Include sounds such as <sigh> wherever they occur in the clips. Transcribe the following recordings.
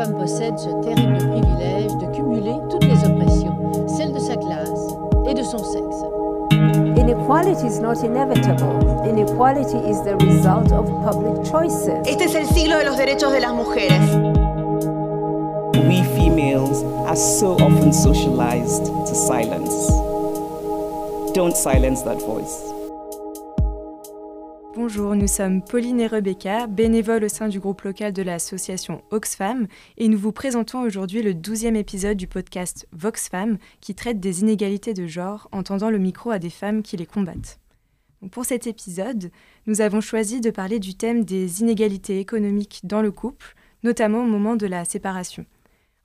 femme possède ce terrible privilège de cumuler toutes les oppressions, celles de sa classe et de son sexe. Inequality is not inevitable. Inequality is the result of public choices. Este es el siglo de los derechos de las mujeres. We females are so often socialized to silence. Don't silence that voice. Bonjour, nous sommes Pauline et Rebecca, bénévoles au sein du groupe local de l'association Oxfam, et nous vous présentons aujourd'hui le douzième épisode du podcast Voxfam, qui traite des inégalités de genre en tendant le micro à des femmes qui les combattent. pour cet épisode, nous avons choisi de parler du thème des inégalités économiques dans le couple, notamment au moment de la séparation.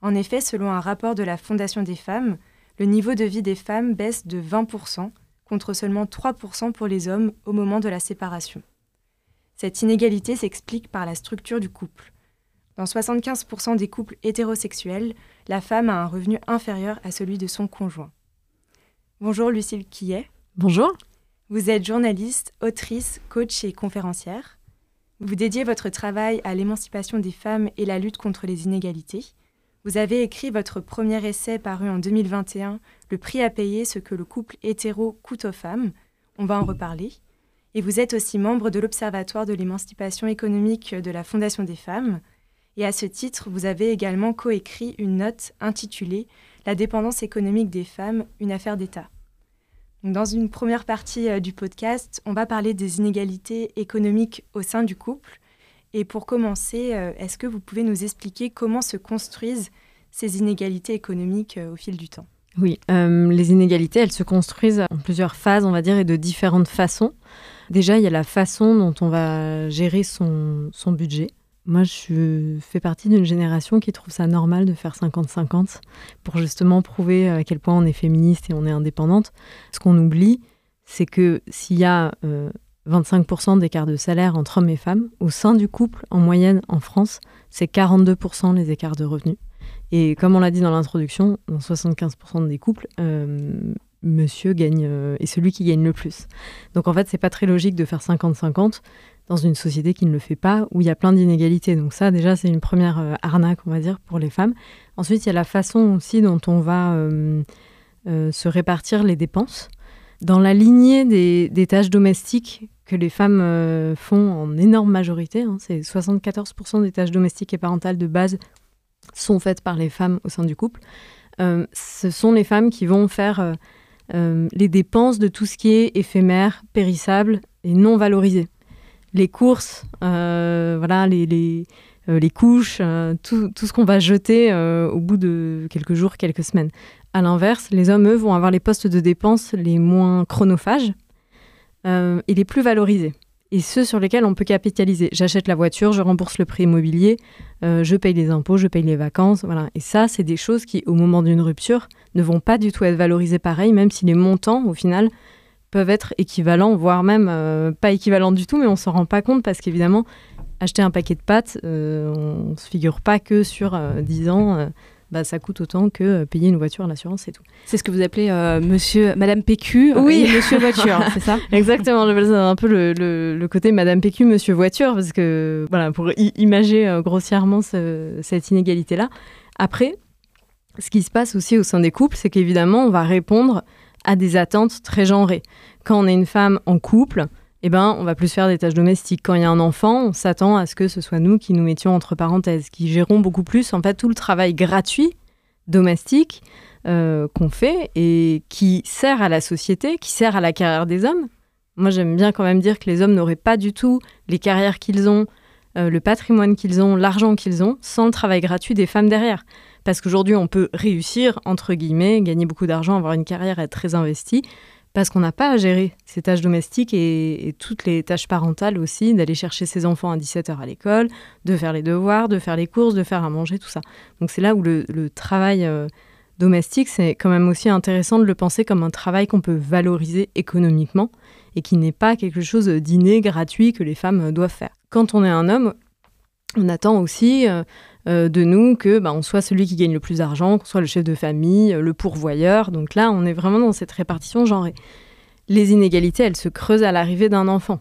En effet, selon un rapport de la Fondation des femmes, le niveau de vie des femmes baisse de 20% contre seulement 3% pour les hommes au moment de la séparation. Cette inégalité s'explique par la structure du couple. Dans 75% des couples hétérosexuels, la femme a un revenu inférieur à celui de son conjoint. Bonjour Lucille Quillet. Bonjour. Vous êtes journaliste, autrice, coach et conférencière. Vous dédiez votre travail à l'émancipation des femmes et la lutte contre les inégalités. Vous avez écrit votre premier essai paru en 2021, Le prix à payer, ce que le couple hétéro coûte aux femmes. On va en reparler. Et vous êtes aussi membre de l'Observatoire de l'émancipation économique de la Fondation des femmes. Et à ce titre, vous avez également coécrit une note intitulée La dépendance économique des femmes, une affaire d'État. Dans une première partie euh, du podcast, on va parler des inégalités économiques au sein du couple et pour commencer, euh, est-ce que vous pouvez nous expliquer comment se construisent ces inégalités économiques euh, au fil du temps? Oui, euh, les inégalités, elles se construisent en plusieurs phases, on va dire, et de différentes façons. Déjà, il y a la façon dont on va gérer son, son budget. Moi, je fais partie d'une génération qui trouve ça normal de faire 50-50 pour justement prouver à quel point on est féministe et on est indépendante. Ce qu'on oublie, c'est que s'il y a 25% d'écart de salaire entre hommes et femmes. Au sein du couple, en moyenne en France, c'est 42% les écarts de revenus. Et comme on l'a dit dans l'introduction, dans 75% des couples, euh, monsieur gagne euh, est celui qui gagne le plus. Donc en fait, c'est pas très logique de faire 50-50 dans une société qui ne le fait pas, où il y a plein d'inégalités. Donc ça, déjà, c'est une première euh, arnaque, on va dire, pour les femmes. Ensuite, il y a la façon aussi dont on va se répartir les dépenses. Dans la lignée des tâches domestiques que les femmes euh, font en énorme majorité. Hein. C'est 74% des tâches domestiques et parentales de base sont faites par les femmes au sein du couple. Euh, ce sont les femmes qui vont faire euh, les dépenses de tout ce qui est éphémère, périssable et non valorisé. Les courses, voilà, les, les, les couches, tout, tout, ce qu'on va jeter au bout de quelques jours, quelques semaines. À l'inverse, les hommes, eux, vont avoir les postes de dépenses les moins chronophages, euh, il est plus valorisé. Et ceux sur lesquels on peut capitaliser. J'achète la voiture, je rembourse le prix immobilier, euh, je paye les impôts, je paye les vacances. Voilà. Et ça, c'est des choses qui, au moment d'une rupture, ne vont pas du tout être valorisées pareil, même si les montants, au final, peuvent être équivalents, voire même euh, pas équivalents du tout, mais on s'en rend pas compte parce qu'évidemment, acheter un paquet de pâtes, on ne se figure pas que sur 10 ans bah, ça coûte autant que euh, payer une voiture à l'assurance et tout. C'est ce que vous appelez euh, monsieur, Madame PQ oui. Monsieur Voiture, <laughs> c'est ça? Exactement, ça un peu le, le, côté Madame PQ, Monsieur Voiture, parce que voilà, pour imager euh, grossièrement cette inégalité-là. Après, ce qui se passe aussi au sein des couples, c'est qu'évidemment, on va répondre à des attentes très genrées. Quand on est une femme en couple, eh ben, on va plus faire des tâches domestiques. Quand il y a un enfant, on s'attend à ce que ce soit nous qui nous mettions entre parenthèses, qui gérons beaucoup plus en fait tout le travail gratuit domestique euh, qu'on fait et qui sert à la société, qui sert à la carrière des hommes. Moi, j'aime bien quand même dire que les hommes n'auraient pas du tout les carrières qu'ils ont, euh, le patrimoine qu'ils ont, l'argent qu'ils ont, sans le travail gratuit des femmes derrière. Parce qu'aujourd'hui, on peut réussir, entre guillemets, gagner beaucoup d'argent, avoir une carrière, être très investi, parce qu'on n'a pas à gérer ces tâches domestiques et, toutes les tâches parentales aussi, d'aller chercher ses enfants à 17h à l'école, de faire les devoirs, de faire les courses, de faire à manger, tout ça. Donc c'est là où le, travail euh, domestique, c'est quand même aussi intéressant de le penser comme un travail qu'on peut valoriser économiquement et qui n'est pas quelque chose d'inné, gratuit que les femmes doivent faire. Quand on est un homme, on attend aussi euh, euh, de nous que bah, on soit celui qui gagne le plus d'argent, qu'on soit le chef de famille, le pourvoyeur. Donc là, on est vraiment dans cette répartition genrée. Les inégalités, elles se creusent à l'arrivée d'un enfant.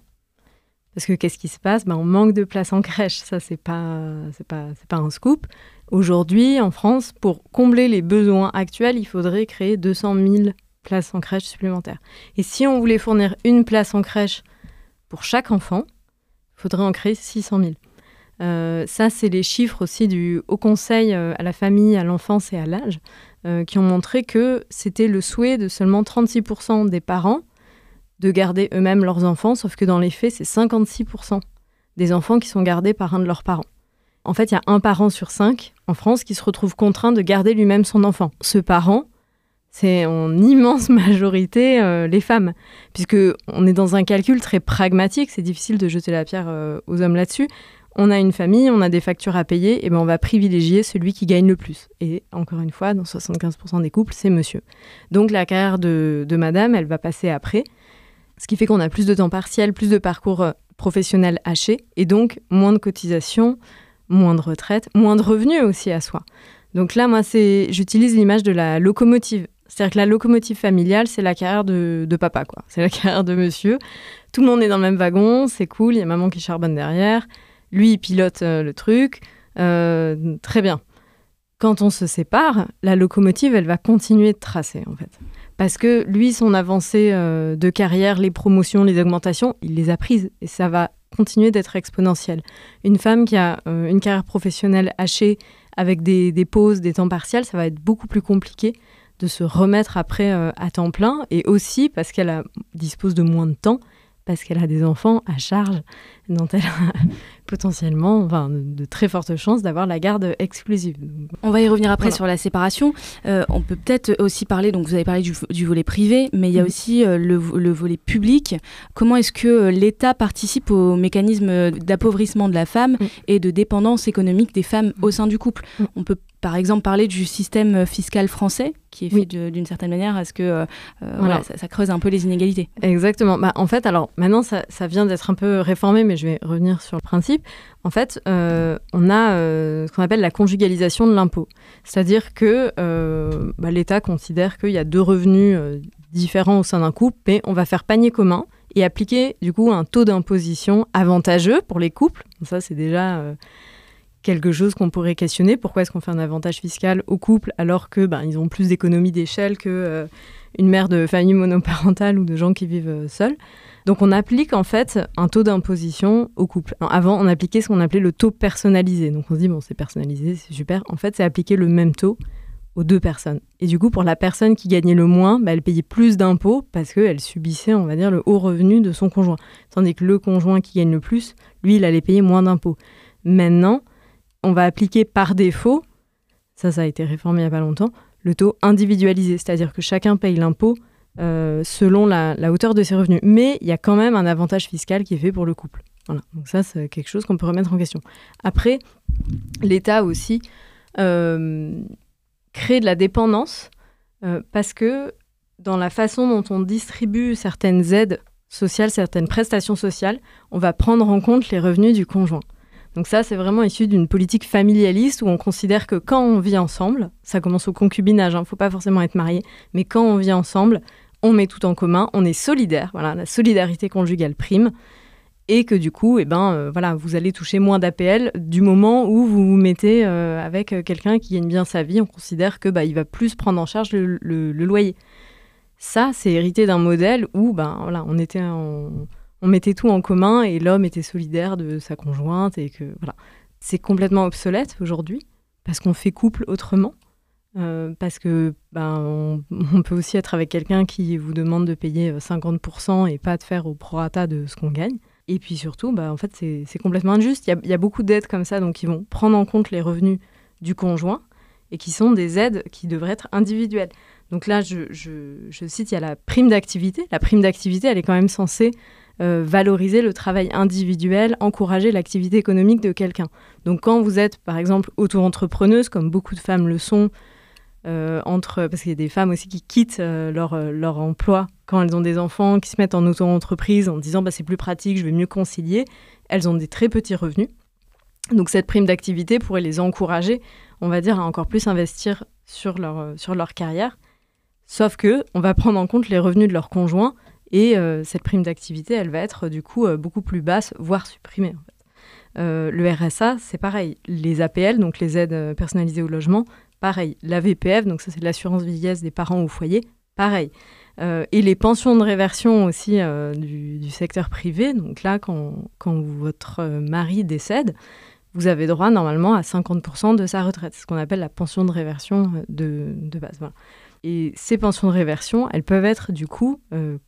Parce que qu'est-ce qui se passe? Ben, On manque de places en crèche. Ça, c'est pas, pas, pas un scoop. Aujourd'hui, en France, pour combler les besoins actuels, il faudrait créer 200 000 places en crèche supplémentaires. Et si on voulait fournir une place en crèche pour chaque enfant, il faudrait en créer 600 000. Euh, ça, c'est les chiffres aussi du Haut Conseil euh, à la famille, à l'enfance et à l'âge, euh, qui ont montré que c'était le souhait de seulement 36% des parents de garder eux-mêmes leurs enfants, sauf que dans les faits, c'est 56% des enfants qui sont gardés par un de leurs parents. En fait, il y a un parent sur cinq en France qui se retrouve contraint de garder lui-même son enfant. Ce parent, c'est en immense <laughs> majorité les femmes, puisque on est dans un calcul très pragmatique. C'est difficile de jeter la pierre aux hommes là-dessus on a une famille, on a des factures à payer, et ben on va privilégier celui qui gagne le plus. Et encore une fois, dans 75% des couples, c'est monsieur. Donc la carrière de, madame, elle va passer après, ce qui fait qu'on a plus de temps partiel, plus de parcours euh, professionnel haché, et donc moins de cotisations, moins de retraite, moins de revenus aussi à soi. Donc là, moi, c'est, j'utilise l'image de la locomotive. C'est-à-dire que la locomotive familiale, c'est la carrière de, de papa, quoi. C'est la <laughs> carrière de monsieur. Tout le monde est dans le même wagon, c'est cool, il y a maman qui charbonne derrière. Lui, il pilote euh, le truc. Euh, très bien. Quand on se sépare, la locomotive, elle va continuer de tracer, en fait. Parce que lui, son avancée euh, de carrière, les promotions, les augmentations, il les a prises. Et ça va continuer d'être exponentiel. Une femme qui a une carrière professionnelle hachée, avec des, pauses, des temps partiels, ça va être beaucoup plus compliqué de se remettre après à temps plein. Et aussi parce qu'elle dispose de moins de temps parce qu'elle a des enfants à charge dont elle potentiellement enfin, de très fortes chances d'avoir la garde exclusive. On va y revenir après sur la séparation. Euh, on peut peut-être aussi parler, donc vous avez parlé du, volet privé, mais il y a mm. aussi euh, le, volet public. Comment est-ce que euh, l'État participe au mécanisme d'appauvrissement de la femme mm. et de dépendance économique des femmes au sein du couple? Mm. On peut par exemple parler du système fiscal français qui est fait d'une certaine manière à ce que euh, voilà. ça, creuse un peu les inégalités. Exactement. Bah, en fait, alors maintenant, ça, ça vient d'être un peu réformé, mais je vais revenir sur le principe. En fait, euh, on a ce qu'on appelle la conjugalisation de l'impôt. C'est-à-dire que bah, l'État considère qu'il y a deux revenus différents au sein d'un couple, mais on va faire panier commun et appliquer du coup un taux d'imposition avantageux pour les couples. Ça, c'est déjà quelque chose qu'on pourrait questionner. Pourquoi est-ce qu'on fait un avantage fiscal au couple alors que ben, ils ont plus d'économies d'échelle que euh, une mère de famille monoparentale ou de gens qui vivent euh, seuls? Donc on applique en fait un taux d'imposition au couple. Avant, on appliquait ce qu'on appelait le taux personnalisé. Donc on se dit bon, c'est personnalisé, c'est super. En fait, c'est appliquer le même taux aux deux personnes. Et du coup, pour la personne qui gagnait le moins, bah, elle payait plus d'impôts parce qu'elle subissait, on va dire, le haut revenu de son conjoint. Tandis que le conjoint qui gagne le plus, lui, il allait payer moins d'impôts. Maintenant, on va appliquer par défaut, ça ça a été réformé il n'y a pas longtemps, le taux individualisé, c'est-à-dire que chacun paye l'impôt euh, selon la, hauteur de ses revenus. Mais il y a quand même un avantage fiscal qui est fait pour le couple. Donc ça, c'est quelque chose qu'on peut remettre en question. Après, l'État aussi euh, crée de la dépendance euh, parce que dans la façon dont on distribue certaines aides sociales, certaines prestations sociales, on va prendre en compte les revenus du conjoint. Donc ça, c'est vraiment issu d'une politique familialiste où on considère que quand on vit ensemble, ça commence au concubinage, il hein, ne faut pas forcément être marié, mais quand on vit ensemble, on met tout en commun, on est solidaire, voilà, la solidarité conjugale prime, et que du coup, eh ben, euh, voilà, vous allez toucher moins d'APL du moment où vous vous mettez euh, avec euh, quelqu'un qui gagne bien sa vie, on considère que bah, il va plus prendre en charge le, loyer. Ça, c'est hérité d'un modèle où ben, on était en on mettait tout en commun et l'homme était solidaire de sa conjointe et que voilà. C'est complètement obsolète aujourd'hui parce qu'on fait couple autrement. Euh, parce que ben, on, peut aussi être avec quelqu'un qui vous demande de payer 50% et pas de faire au prorata de ce qu'on gagne. Et puis surtout, bah, en fait, c'est complètement injuste. Il y a, beaucoup d'aides comme ça, donc qui vont prendre en compte les revenus du conjoint et qui sont des aides qui devraient être individuelles. Donc là, je, je cite, il y a la prime d'activité. La prime d'activité, elle est quand même censée euh, valoriser le travail individuel, encourager l'activité économique de quelqu'un. Donc quand vous êtes, par exemple, auto-entrepreneuse, comme beaucoup de femmes le sont, euh, entre, parce qu'il y a des femmes aussi qui quittent euh, leur, leur emploi quand elles ont des enfants, qui se mettent en auto-entreprise en disant bah, c'est plus pratique, je vais mieux concilier, elles ont des très petits revenus. Donc cette prime d'activité pourrait les encourager, on va dire, à encore plus investir sur leur, sur leur carrière. Sauf que on va prendre en compte les revenus de leur conjoint Et cette prime d'activité, elle va être du coup beaucoup plus basse, voire supprimée. le RSA, c'est pareil. Les APL, donc les aides personnalisées au logement, pareil. La VPF, donc ça c'est l'assurance vieillesse des parents au foyer, pareil. Euh, et les pensions de réversion aussi euh, du, secteur privé. Donc là, quand, votre mari décède, vous avez droit normalement à 50% de sa retraite. C'est ce qu'on appelle la pension de réversion euh, de, base. Et ces pensions de réversion, elles peuvent être du coup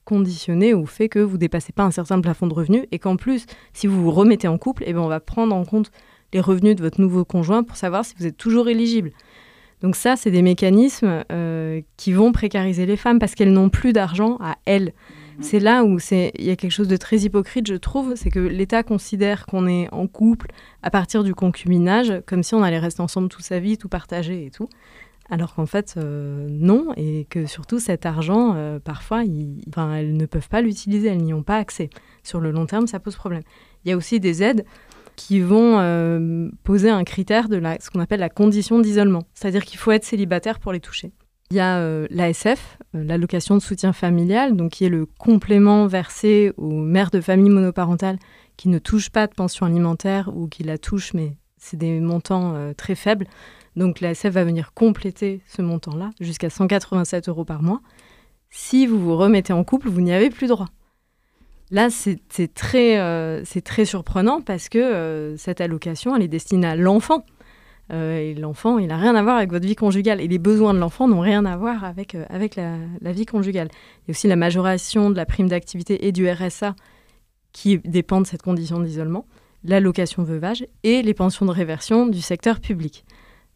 conditionnées au fait que vous dépassez pas un certain plafond de revenus et qu'en plus, si vous vous remettez en couple, eh bien, on va prendre en compte les revenus de votre nouveau conjoint pour savoir si vous êtes toujours éligible. Donc ça, c'est des mécanismes euh, qui vont précariser les femmes parce qu'elles n'ont plus d'argent à elles. C'est là où il y a quelque chose de très hypocrite, je trouve, c'est que l'État considère qu'on est en couple à partir du concubinage, comme si on allait rester ensemble toute sa vie, tout partager et tout. Alors qu'en fait, euh, non, et que surtout cet argent, euh, parfois, elles ne peuvent pas l'utiliser, elles n'y ont pas accès. Sur le long terme, ça pose problème. Il y a aussi des aides qui vont euh, poser un critère de la, ce qu'on appelle la condition d'isolement. C'est-à-dire qu'il faut être célibataire pour les toucher. Il y a l'ASF, l'allocation de soutien familial, donc qui est le complément versé aux mères de famille monoparentales qui ne touchent pas de pension alimentaire ou qui la touchent, mais c'est des montants très faibles. Donc l'ASF va venir compléter ce montant-là jusqu'à 187 euros par mois. Si vous vous remettez en couple, vous n'y avez plus droit. Là, c'est très, euh, très surprenant parce que euh, cette allocation, elle est destinée à l'enfant. Euh, et l'enfant, il n'a rien à voir avec votre vie conjugale. Et les besoins de l'enfant n'ont rien à voir avec, avec la, vie conjugale. Il y a aussi la majoration de la prime d'activité et du RSA qui dépend de cette condition d'isolement, l'allocation veuvage et les pensions de réversion du secteur public.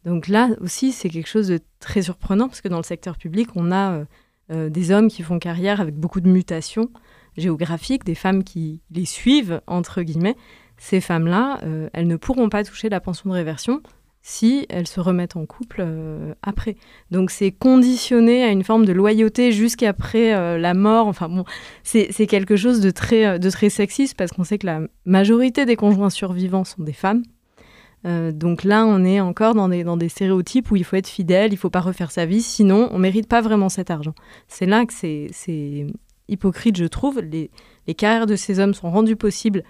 Donc là aussi, c'est quelque chose de très surprenant parce que dans le secteur public, on a des hommes qui font carrière avec beaucoup de mutations géographiques, des femmes qui les suivent, entre guillemets, ces femmes-là, euh, elles ne pourront pas toucher la pension de réversion si elles se remettent en couple euh, après. Donc c'est conditionné à une forme de loyauté jusqu'après euh, la mort. Enfin bon, c'est quelque chose de très, de très sexiste parce qu'on sait que la majorité des conjoints survivants sont des femmes. Donc là, on est encore dans des, dans des stéréotypes où il faut être fidèle, il faut pas refaire sa vie, sinon on mérite pas vraiment cet argent. C'est là que c'est hypocrite, je trouve. Les, carrières de ces hommes sont rendues possibles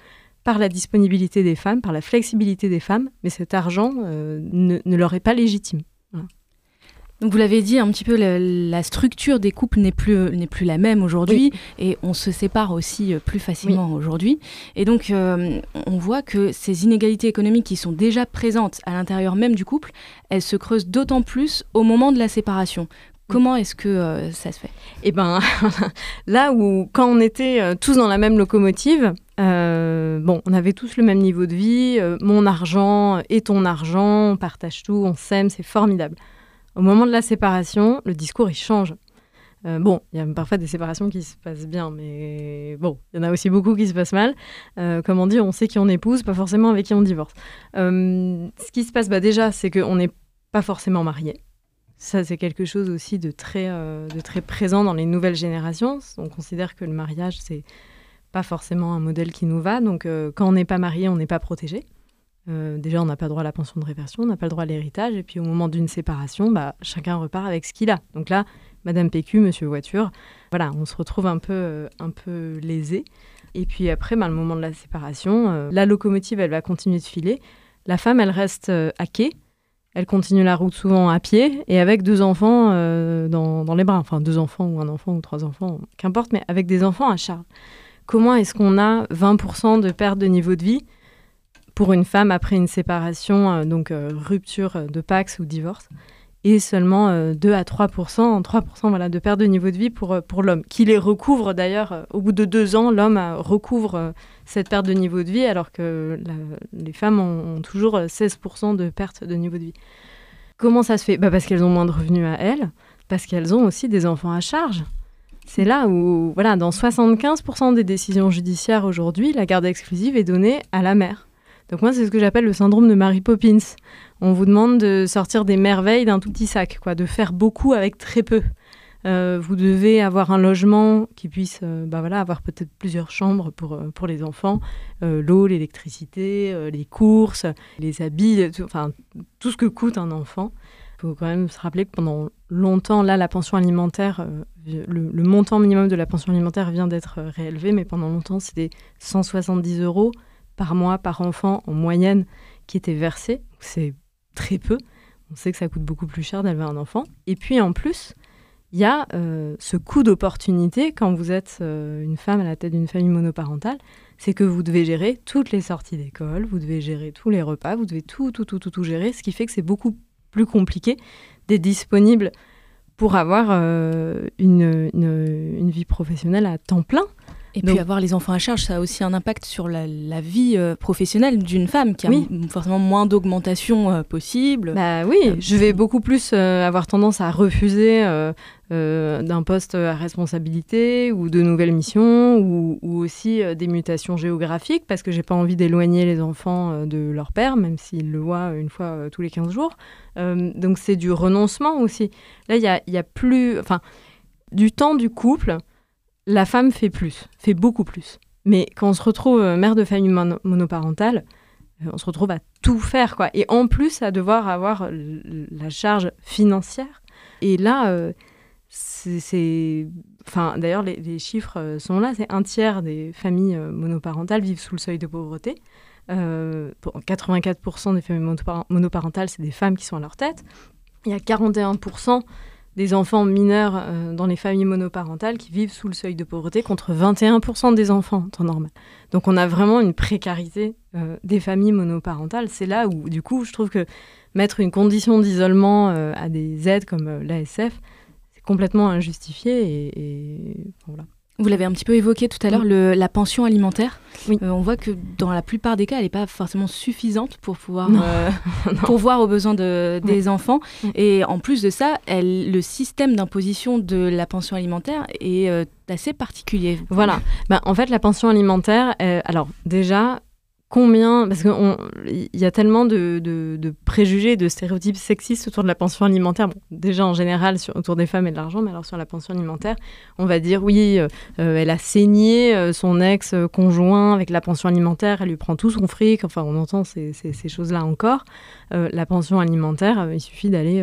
par la disponibilité des femmes, par la flexibilité des femmes, mais cet argent euh, ne, leur est pas légitime. Donc vous l'avez dit un petit peu, la, structure des couples n'est plus, n'est plus la même aujourd'hui et on se sépare aussi euh, plus facilement aujourd'hui. Et donc euh, on voit que ces inégalités économiques qui sont déjà présentes à l'intérieur même du couple, elles se creusent d'autant plus au moment de la séparation. Comment est-ce que euh, ça se fait? Eh ben, <laughs> là où quand on était euh, tous dans la même locomotive, euh, bon, on avait tous le même niveau de vie, mon argent et ton argent, on partage tout, on s'aime, c'est formidable. Au moment de la séparation, le discours il change. bon, il y a parfois des séparations qui se passent bien, mais bon, il y en a aussi beaucoup qui se passent mal. comme on dit, on sait qui on épouse, pas forcément avec qui on divorce. ce qui se passe, bah, déjà, c'est qu'on n'est pas forcément marié. Ça, c'est quelque chose aussi de très, euh, de très présent dans les nouvelles générations. On considère que le mariage, c'est pas forcément un modèle qui nous va. Donc, euh, quand on n'est pas marié, on n'est pas protégé. Euh, déjà, on n'a pas droit à la pension de réversion, on n'a pas le droit à l'héritage. Et puis, au moment d'une séparation, bah, chacun repart avec ce qu'il a. Donc là, Madame PQ, Monsieur Voiture, voilà, on se retrouve un peu, un peu lésé. Et puis après, bah, le moment de la séparation, la locomotive, elle va continuer de filer. La femme, elle reste à quai elle continue la route souvent à pied et avec deux enfants euh, dans, les bras. Enfin, deux enfants ou un enfant ou trois enfants, qu'importe, mais avec des enfants à charge. Comment est-ce qu'on a 20% de perte de niveau de vie pour une femme après une séparation, euh, donc euh, rupture de Pax ou divorce et seulement 2 à 3 3 voilà, de perte de niveau de vie pour, pour l'homme, qui les recouvre d'ailleurs. au bout de deux ans, l'homme recouvre cette perte de niveau de vie, alors que les femmes ont, toujours 16% de perte de niveau de vie. Comment ça se fait? Bah Parce qu'elles ont moins de revenus à elles, parce qu'elles ont aussi des enfants à charge. C'est là où, voilà, dans 75% des décisions judiciaires aujourd'hui, la garde exclusive est donnée à la mère. Donc moi, c'est ce que j'appelle le syndrome de Mary Poppins. On vous demande de sortir des merveilles d'un tout petit sac, quoi, de faire beaucoup avec très peu. Euh, vous devez avoir un logement qui puisse euh, bah voilà, avoir peut-être plusieurs chambres pour, euh, pour les enfants, l'eau, l'électricité, les courses, les habits, tout, enfin tout ce que coûte un enfant. Il faut quand même se rappeler que pendant longtemps, là, la pension alimentaire le, montant minimum de la pension alimentaire vient d'être réélevé, mais pendant longtemps, c'était 170 euros par mois, par enfant, en moyenne, qui étaient versés. C'est très peu. On sait que ça coûte beaucoup plus cher d'élever un enfant. Et puis en plus, il y a euh, ce coût d'opportunité quand vous êtes euh, une femme à la tête d'une famille monoparentale, c'est que vous devez gérer toutes les sorties d'école, vous devez gérer tous les repas, vous devez tout, tout, tout, tout, tout gérer, ce qui fait que c'est beaucoup plus compliqué d'être disponible pour avoir euh, une, vie professionnelle à temps plein. Et puis avoir les enfants à charge, ça a aussi un impact sur la, vie euh, professionnelle d'une femme qui a forcément moins d'augmentation euh, possible. Bah oui, je vais beaucoup plus avoir tendance à refuser euh, d'un poste à responsabilité ou de nouvelles missions ou, aussi euh, des mutations géographiques parce que j'ai pas envie d'éloigner les enfants euh, de leur père, même s'ils le voient une fois tous les 15 jours. donc c'est du renoncement aussi. Là, il y a, y a, plus. Enfin, du temps du couple, la femme fait plus, fait beaucoup plus. Mais quand on se retrouve mère de famille monoparentale, on se retrouve à tout faire, quoi. Et en plus, à devoir avoir la charge financière. Et là, c'est, enfin, d'ailleurs, les, chiffres euh, sont là. C'est un tiers des familles euh, monoparentales vivent sous le seuil de pauvreté. Euh, 84% des familles monoparentales, c'est des femmes qui sont à leur tête. Il y a 41% des enfants mineurs euh, dans les familles monoparentales qui vivent sous le seuil de pauvreté contre 21% des enfants en temps normal. Donc on a vraiment une précarité des familles monoparentales. C'est là où, du coup, je trouve que mettre une condition d'isolement à des aides comme l'ASF, complètement injustifié et, voilà. Vous l'avez un petit peu évoqué tout à l'heure, la pension alimentaire. Oui. Euh, on voit que dans la plupart des cas, elle n'est pas forcément suffisante pour pouvoir euh, <laughs> pourvoir aux besoins de, des enfants. Et en plus de ça, elle, le système d'imposition de la pension alimentaire est euh, assez particulier. Voilà. Ben, en fait, la pension alimentaire, alors déjà, combien, parce qu'il y a tellement de, préjugés, de stéréotypes sexistes autour de la pension alimentaire. déjà en général autour des femmes et de l'argent, mais alors sur la pension alimentaire, on va dire oui, euh, euh, elle a saigné euh, son ex-conjoint avec la pension alimentaire, elle lui prend tout son fric. Enfin, on entend ces, choses-là encore. la pension alimentaire, il suffit d'aller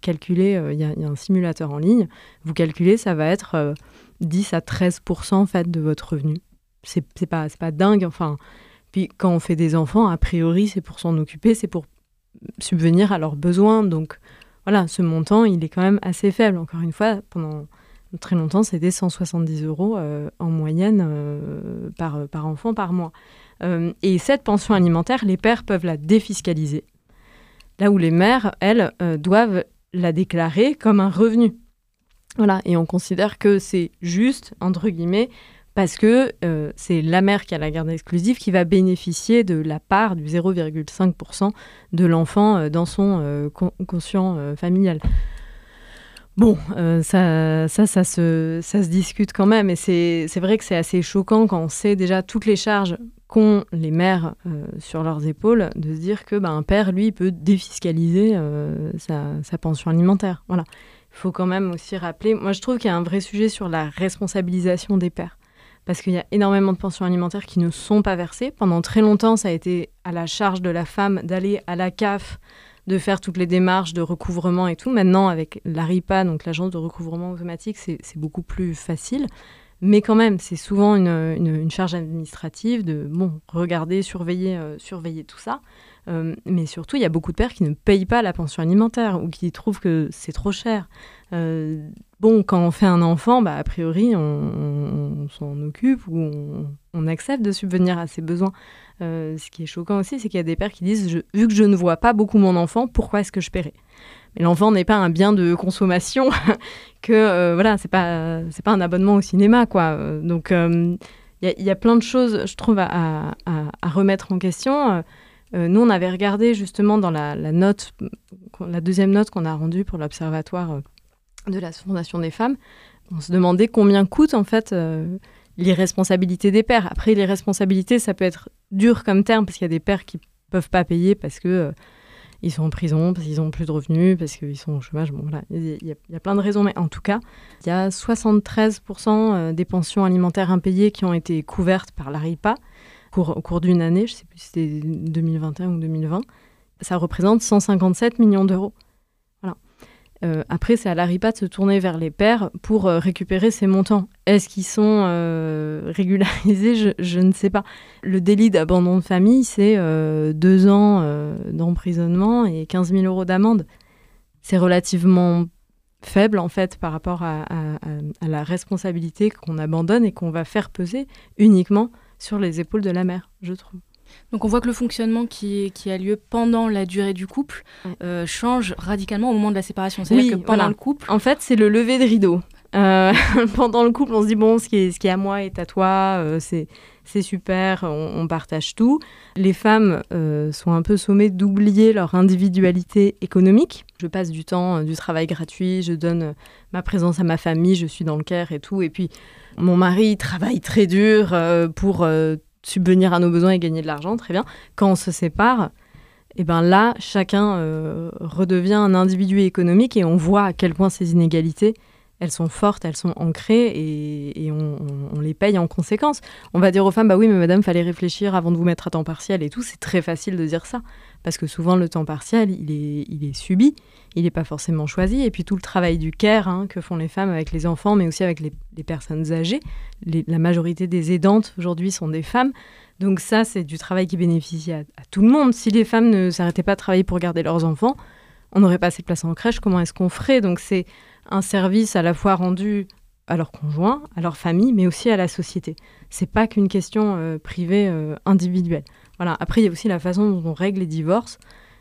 calculer. Il y, a un simulateur en ligne. Vous calculez, ça va être 10 à 13 en fait de votre revenu. C'est pas, pas dingue. Enfin. Puis quand on fait des enfants, a priori, c'est pour s'en occuper, c'est pour subvenir à leurs besoins. Donc voilà, ce montant, il est quand même assez faible. Encore une fois, pendant très longtemps, c'était 170 euros euh, en moyenne euh, par, par enfant par mois. Euh, et cette pension alimentaire, les pères peuvent la défiscaliser. Là où les mères, elles, doivent la déclarer comme un revenu. Voilà, et on considère que c'est juste, entre guillemets, parce que euh, c'est la mère qui a la garde exclusive qui va bénéficier de la part du 0,5% de l'enfant euh, dans son euh, conscient familial. Bon, ça, ça, ça, se, ça se discute quand même, et c'est vrai que c'est assez choquant quand on sait déjà toutes les charges qu'ont les mères sur leurs épaules, de se dire que ben, un père, lui, peut défiscaliser sa, sa pension alimentaire. Voilà. Il faut quand même aussi rappeler, moi je trouve qu'il y a un vrai sujet sur la responsabilisation des pères parce qu'il y a énormément de pensions alimentaires qui ne sont pas versées. Pendant très longtemps, ça a été à la charge de la femme d'aller à la CAF, de faire toutes les démarches de recouvrement et tout. Maintenant, avec l'ARIPA, donc l'agence de recouvrement automatique, c'est beaucoup plus facile. Mais quand même, c'est souvent une, charge administrative de bon, regarder, surveiller, euh, surveiller tout ça. Euh, mais surtout, il y a beaucoup de pères qui ne payent pas la pension alimentaire ou qui trouvent que c'est trop cher. Euh, bon, quand on fait un enfant, bah, a priori, on, s'en occupe ou on, accepte de subvenir à ses besoins. Euh, ce qui est choquant aussi, c'est qu'il y a des pères qui disent Vu que je ne vois pas beaucoup mon enfant, pourquoi est-ce que je paierai Mais l'enfant n'est pas un bien de consommation, <laughs> que voilà, c'est pas, c'est pas un abonnement au cinéma, quoi. Donc, il y, a plein de choses, je trouve, à remettre en question. Euh, nous, on avait regardé justement dans la, note, la deuxième note qu'on a rendue pour l'Observatoire euh, de la Fondation des femmes. On se demandait combien coûte en fait euh, l'irresponsabilité des pères. Après, l'irresponsabilité, ça peut être dur comme terme parce qu'il y a des pères qui peuvent pas payer parce que ils sont en prison, parce qu'ils ont plus de revenus, parce qu'ils sont au chômage. Bon, voilà, il y, y, a plein de raisons, mais en tout cas, il y a 73% des pensions alimentaires impayées qui ont été couvertes par l'ARIPA au cours d'une année, je ne sais plus si c'était 2021 ou 2020, ça représente 157 millions d'euros. Euh, après, c'est à la RIPA de se tourner vers les pères pour euh, récupérer ces montants. Est-ce qu'ils sont euh, régularisés? Je, ne sais pas. Le délit d'abandon de famille, c'est deux ans d'emprisonnement et 15 000 euros d'amende. C'est relativement faible, en fait, par rapport à la responsabilité qu'on abandonne et qu'on va faire peser uniquement sur les épaules de la mère, je trouve. Donc on voit que le fonctionnement qui, qui a lieu pendant la durée du couple euh, change radicalement au moment de la séparation. C'est-à-dire oui, que pendant voilà. le couple... En fait, c'est le lever de rideau. Euh, <laughs> pendant le couple, on se dit, bon, ce qui est, ce qui est à moi est à toi, euh, c'est, c'est super, on, on, partage tout. Les femmes sont un peu sommées d'oublier leur individualité économique. Je passe du temps, du travail gratuit, je donne ma présence à ma famille, je suis dans le care et tout. Et puis, mon mari travaille très dur pour subvenir à nos besoins et gagner de l'argent, très bien. Quand on se sépare, et ben là, chacun euh, redevient un individu économique et on voit à quel point ces inégalités, elles sont fortes, elles sont ancrées et, on, on, les paye en conséquence. On va dire aux femmes, bah oui, mais madame, fallait réfléchir avant de vous mettre à temps partiel et tout. C'est très facile de dire ça parce que souvent le temps partiel, il est, subi, il n'est pas forcément choisi. Et puis tout le travail du care hein, que font les femmes avec les enfants, mais aussi avec les, personnes âgées. La majorité des aidantes aujourd'hui sont des femmes. Donc ça, c'est du travail qui bénéficie à, à, tout le monde. Si les femmes ne s'arrêtaient pas de travailler pour garder leurs enfants, on n'aurait pas assez de place en crèche. Comment est-ce qu'on ferait? Donc c'est un service à la fois rendu à leurs conjoints, à leur famille, mais aussi à la société. C'est pas qu'une question euh, privée euh, individuelle. Voilà. Après, il y a aussi la façon dont on règle les divorces.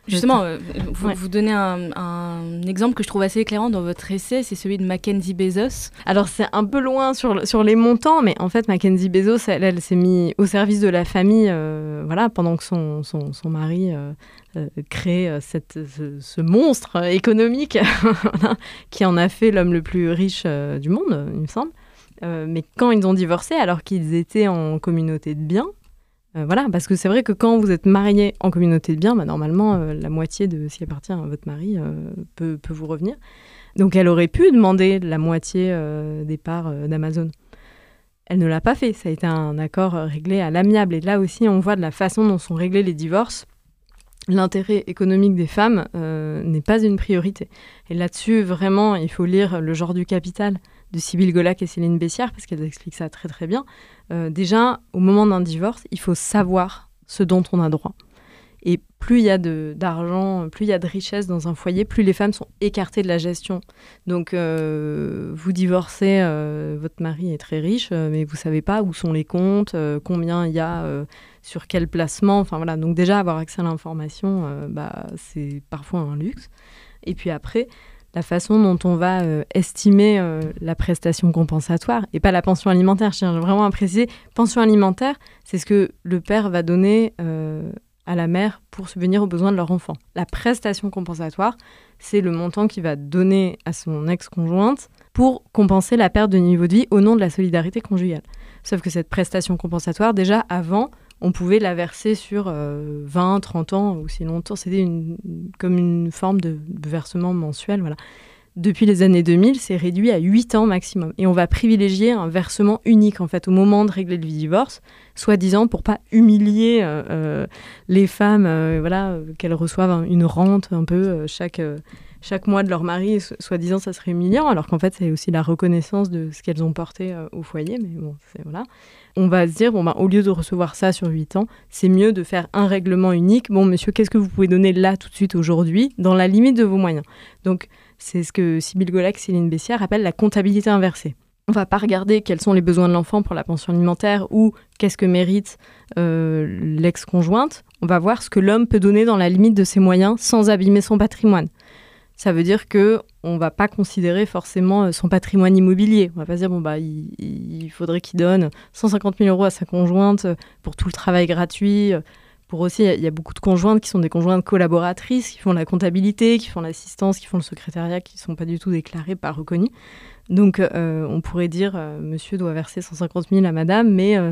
Justement, euh, vous, ouais. vous, donnez un, un, exemple que je trouve assez éclairant dans votre essai, c'est celui de Mackenzie Bezos. Alors c'est un peu loin sur, sur les montants, mais en fait Mackenzie Bezos, elle, elle s'est mise au service de la famille, euh, voilà, pendant que son, son, son mari euh, crée cette, ce, ce, monstre économique <laughs> qui en a fait l'homme le plus riche du monde, il me semble. mais quand ils ont divorcé, alors qu'ils étaient en communauté de biens, euh, voilà, parce que c'est vrai que quand vous êtes marié en communauté de biens, bah, normalement, euh, la moitié de ce qui appartient à votre mari euh, peut, peut, vous revenir. Donc elle aurait pu demander la moitié des parts d'Amazon. Elle ne l'a pas fait, ça a été un accord réglé à l'amiable. Et là aussi, on voit de la façon dont sont réglés les divorces. L'intérêt économique des femmes n'est pas une priorité. Et là-dessus, vraiment, il faut lire Le genre du capital de Sybille Golac et Céline Bessière, parce qu'elles expliquent ça très très bien. Euh, déjà, au moment d'un divorce, il faut savoir ce dont on a droit. Et plus il y a d'argent, plus il y a de richesse dans un foyer, plus les femmes sont écartées de la gestion. Donc, euh, vous divorcez, euh, votre mari est très riche, mais vous savez pas où sont les comptes, combien il y a sur quel placement. Enfin voilà. Donc déjà avoir accès à l'information, bah, c'est parfois un luxe. Et puis après, la façon dont on va euh, estimer euh, la prestation compensatoire et pas la pension alimentaire. Je tiens vraiment à préciser, pension alimentaire, c'est ce que le père va donner euh, à la mère pour subvenir aux besoins de leur enfant. La prestation compensatoire, c'est le montant qu'il va donner à son ex-conjointe pour compenser la perte de niveau de vie au nom de la solidarité conjugale. Sauf que cette prestation compensatoire, déjà avant, on pouvait la verser sur euh, 20, 30 ans ou si longtemps. C'était une, comme une forme de, versement mensuel. Voilà. Depuis les années 2000, c'est réduit à 8 ans maximum. Et on va privilégier un versement unique, en fait, au moment de régler le divorce, soi-disant pour pas humilier euh, euh, les femmes, euh, voilà, qu'elles reçoivent une rente un peu chaque, chaque mois de leur mari, soi-disant ça serait humiliant, alors qu'en fait c'est aussi la reconnaissance de ce qu'elles ont porté au foyer. Mais bon, c'est voilà on va se dire, bon, ben, au lieu de recevoir ça sur 8 ans, c'est mieux de faire un règlement unique. Bon, monsieur, qu'est-ce que vous pouvez donner là tout de suite aujourd'hui, dans la limite de vos moyens? Donc, c'est ce que Sybille Golac, Céline Bessière appelle la comptabilité inversée. On ne va pas regarder quels sont les besoins de l'enfant pour la pension alimentaire ou qu'est-ce que mérite euh, l'ex-conjointe. On va voir ce que l'homme peut donner dans la limite de ses moyens sans abîmer son patrimoine ça veut dire que on va pas considérer forcément son patrimoine immobilier. On va pas dire bon bah il, faudrait qu'il donne 150 000 euros à sa conjointe pour tout le travail gratuit. Pour aussi, il y a beaucoup de conjointes qui sont des conjointes collaboratrices, qui font la comptabilité, qui font l'assistance, qui font le secrétariat, qui sont pas du tout déclarées, pas reconnues. Donc euh, on pourrait dire euh, monsieur doit verser 150 000 à madame, mais euh,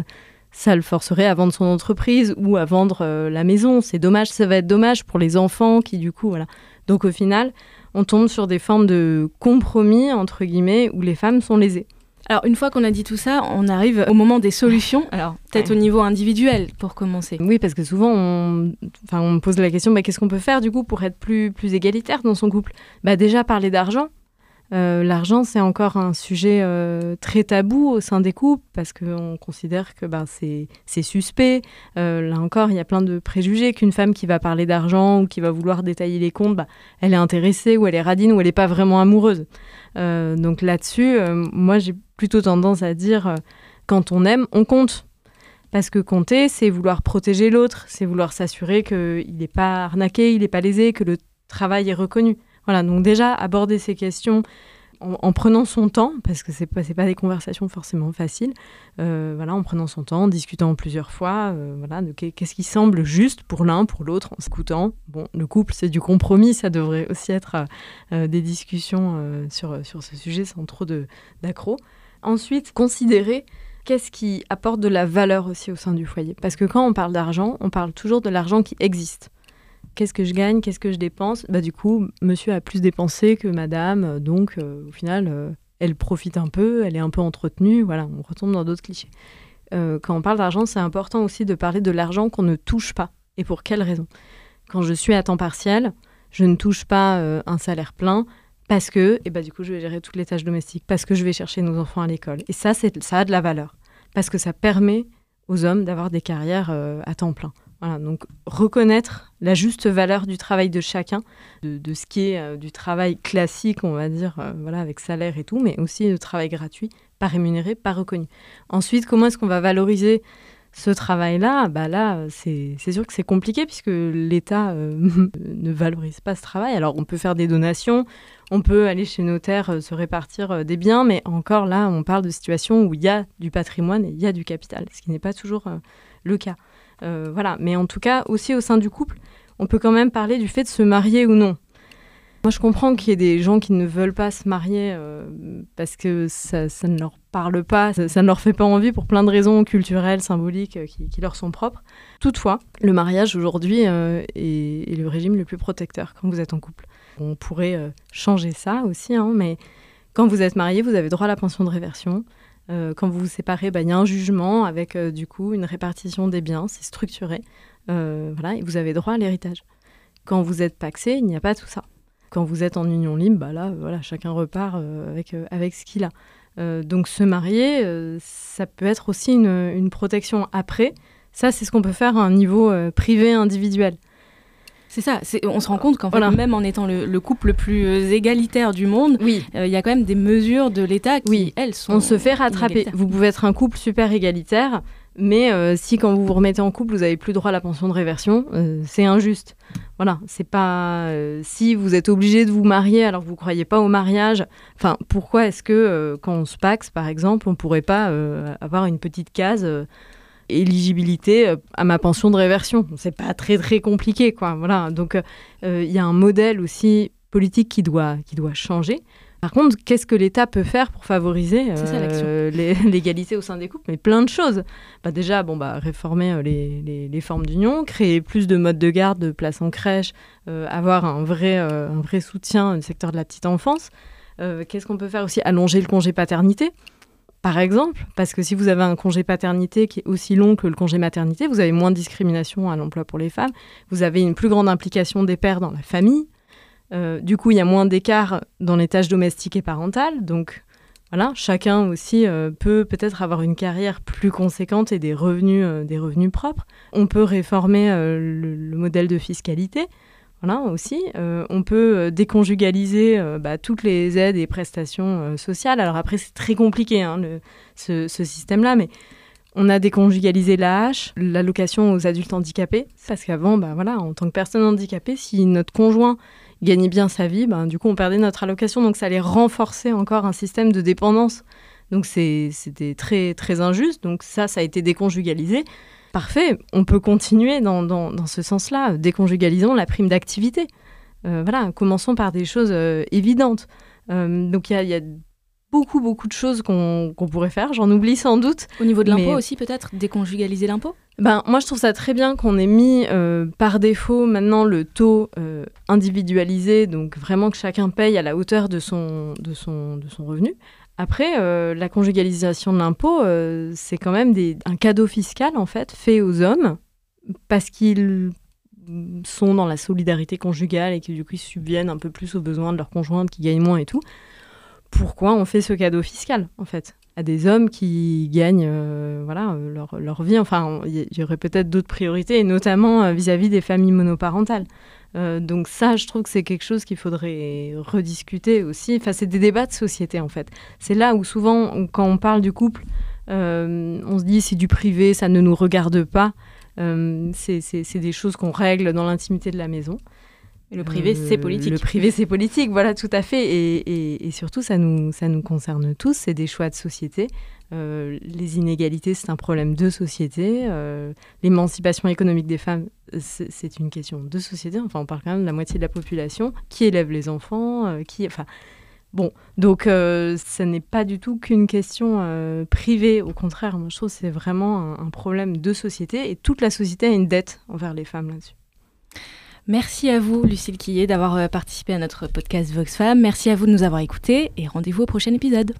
ça le forcerait à vendre son entreprise ou à vendre euh, la maison. C'est dommage, ça va être dommage pour les enfants qui du coup voilà. Donc au final, on tombe sur des formes de compromis, entre guillemets, où les femmes sont lésées. Alors, une fois qu'on a dit tout ça, on arrive au moment des solutions. Alors, peut-être au niveau individuel pour commencer. Oui, parce que souvent, on, enfin, on me pose la question bah, qu'est-ce qu'on peut faire du coup pour être plus, plus égalitaire dans son couple? Bah, Déjà, parler d'argent. Euh, L'argent, c'est encore un sujet euh, très tabou au sein des couples parce qu'on considère que bah, c'est suspect. Euh, là encore, il y a plein de préjugés qu'une femme qui va parler d'argent ou qui va vouloir détailler les comptes, bah, elle est intéressée ou elle est radine ou elle n'est pas vraiment amoureuse. Donc là-dessus, moi j'ai plutôt tendance à dire quand on aime, on compte. Parce que compter, c'est vouloir protéger l'autre, c'est vouloir s'assurer qu'il n'est pas arnaqué, il n'est pas lésé, que le travail est reconnu. Voilà, donc déjà, aborder ces questions en, prenant son temps, parce que ce n'est pas, pas des conversations forcément faciles, euh, voilà, en prenant son temps, en discutant plusieurs fois, euh, voilà, qu'est-ce qui semble juste pour l'un, pour l'autre, en s'écoutant. Bon, le couple, c'est du compromis, ça devrait aussi être euh, des discussions sur, sur ce sujet sans trop d'accro. Ensuite, considérer qu'est-ce qui apporte de la valeur aussi au sein du foyer. Parce que quand on parle d'argent, on parle toujours de l'argent qui existe qu'est-ce que je gagne, qu'est-ce que je dépense? Bah du coup, monsieur a plus dépensé que madame, donc euh, au final, euh, elle profite un peu, elle est un peu entretenue, voilà, on retombe dans d'autres clichés. Euh, quand on parle d'argent, c'est important aussi de parler de l'argent qu'on ne touche pas. Et pour quelle raison? Quand je suis à temps partiel, je ne touche pas un salaire plein parce que, et bah du coup, je vais gérer toutes les tâches domestiques, parce que je vais chercher nos enfants à l'école. Et ça, ça a de la valeur, parce que ça permet aux hommes d'avoir des carrières à temps plein. Donc reconnaître la juste valeur du travail de chacun, de, ce qui est euh, du travail classique, on va dire, euh, voilà, avec salaire et tout, mais aussi le travail gratuit, pas rémunéré, pas reconnu. Ensuite, comment est-ce qu'on va valoriser ce travail-là? Bah Là, c'est sûr que c'est compliqué puisque l'État euh, <laughs> ne valorise pas ce travail. Alors, on peut faire des donations, on peut aller chez notaire se répartir des biens, mais encore là, on parle de situations où il y a du patrimoine et il y a du capital, ce qui n'est pas toujours le cas. Euh, voilà. Mais en tout cas, aussi au sein du couple, on peut quand même parler du fait de se marier ou non. Moi, je comprends qu'il y ait des gens qui ne veulent pas se marier euh, parce que ça, ne leur parle pas, ça, ne leur fait pas envie pour plein de raisons culturelles, symboliques euh, qui, leur sont propres. Toutefois, le mariage aujourd'hui est, le régime le plus protecteur quand vous êtes en couple. On pourrait changer ça aussi, hein, mais quand vous êtes marié, vous avez droit à la pension de réversion. Euh, quand vous vous séparez, bah, il y a un jugement avec euh, du coup une répartition des biens, c'est structuré. Euh, voilà, et vous avez droit à l'héritage. Quand vous êtes paxé, il n'y a pas tout ça. Quand vous êtes en union libre, bah là, voilà, chacun repart avec, avec ce qu'il a. donc se marier, ça peut être aussi une, une protection après. Ça, c'est ce qu'on peut faire à un niveau privé individuel. C'est ça, on se rend compte qu'en fait, même en étant le, couple le plus euh, égalitaire du monde, oui. Euh, il y a quand même des mesures de l'État qui, elles, sont. On se fait rattraper. Vous pouvez être un couple super égalitaire, mais euh, si quand vous vous remettez en couple, vous n'avez plus droit à la pension de réversion, c'est injuste. Voilà, c'est pas. si vous êtes obligé de vous marier alors que vous ne croyez pas au mariage, enfin, pourquoi est-ce que quand on se paxe, par exemple, on ne pourrait pas avoir une petite case éligibilité euh, à ma pension de réversion. C'est pas très très compliqué, quoi. Voilà. Donc euh, il y a un modèle aussi politique qui doit qui doit changer. Par contre, qu'est-ce que l'État peut faire pour favoriser euh, <laughs> l'égalité au sein des couples? Mais plein de choses. Bah déjà, bon, bah, réformer les, les, formes d'union, créer plus de modes de garde, de places en crèche, avoir un vrai, un vrai soutien du secteur de la petite enfance. Qu'est-ce qu'on peut faire aussi? Allonger le congé paternité par exemple, parce que si vous avez un congé paternité qui est aussi long que le congé maternité, vous avez moins de discrimination à l'emploi pour les femmes, vous avez une plus grande implication des pères dans la famille, euh, du coup il y a moins d'écart dans les tâches domestiques et parentales, donc voilà, chacun aussi euh, peut peut-être avoir une carrière plus conséquente et des revenus, euh, des revenus propres. On peut réformer le, modèle de fiscalité. Voilà, aussi. Euh, on peut euh, déconjugaliser euh, bah, toutes les aides et prestations sociales. Alors après, c'est très compliqué, hein, ce, système-là, mais on a déconjugalisé l'AH, l'allocation aux adultes handicapés, parce qu'avant, bah, voilà, en tant que personne handicapée, si notre conjoint gagnait bien sa vie, bah, du coup, on perdait notre allocation, donc ça allait renforcer encore un système de dépendance. Donc c'était très, très injuste, donc ça, ça a été déconjugalisé. Parfait, on peut continuer dans, ce sens-là, déconjugalisons la prime d'activité. Euh, voilà, commençons par des choses euh, évidentes. Euh, donc il y, a beaucoup, beaucoup de choses qu'on pourrait faire, j'en oublie sans doute. Au niveau de l'impôt aussi, peut-être, déconjugaliser l'impôt? Ben, Moi, je trouve ça très bien qu'on ait mis par défaut maintenant le taux individualisé, donc vraiment que chacun paye à la hauteur de son, de son, de son revenu. Après, euh, la conjugalisation de l'impôt, euh, c'est quand même un cadeau fiscal, en fait, fait aux hommes, parce qu'ils sont dans la solidarité conjugale et que du coup ils subviennent un peu plus aux besoins de leur conjointe qui gagne moins et tout. Pourquoi on fait ce cadeau fiscal, en fait? À des hommes qui gagnent euh, voilà, leur, leur, vie. Enfin, il y, aurait peut-être d'autres priorités, notamment vis-à-vis des familles monoparentales. Euh, donc ça, je trouve que c'est quelque chose qu'il faudrait rediscuter aussi. Enfin, c'est des débats de société, en fait. C'est là où souvent, quand on parle du couple, euh, on se dit c'est du privé, ça ne nous regarde pas. c'est des choses qu'on règle dans l'intimité de la maison. Et le privé, c'est politique. Le privé, c'est politique, voilà, tout à fait. Et, et, surtout, ça nous, ça nous concerne tous. C'est des choix de société. Euh, les inégalités, c'est un problème de société. Euh, l'émancipation économique des femmes, c'est une question de société. Enfin, on parle quand même de la moitié de la population. Qui élève les enfants euh, qui, enfin, Bon, donc ce n'est pas du tout qu'une question privée. Au contraire, moi, je trouve que c'est vraiment un, problème de société. Et toute la société a une dette envers les femmes là-dessus. Merci à vous, Lucille Quillet, d'avoir participé à notre podcast Vox Femmes. Merci à vous de nous avoir écoutés et rendez-vous au prochain épisode.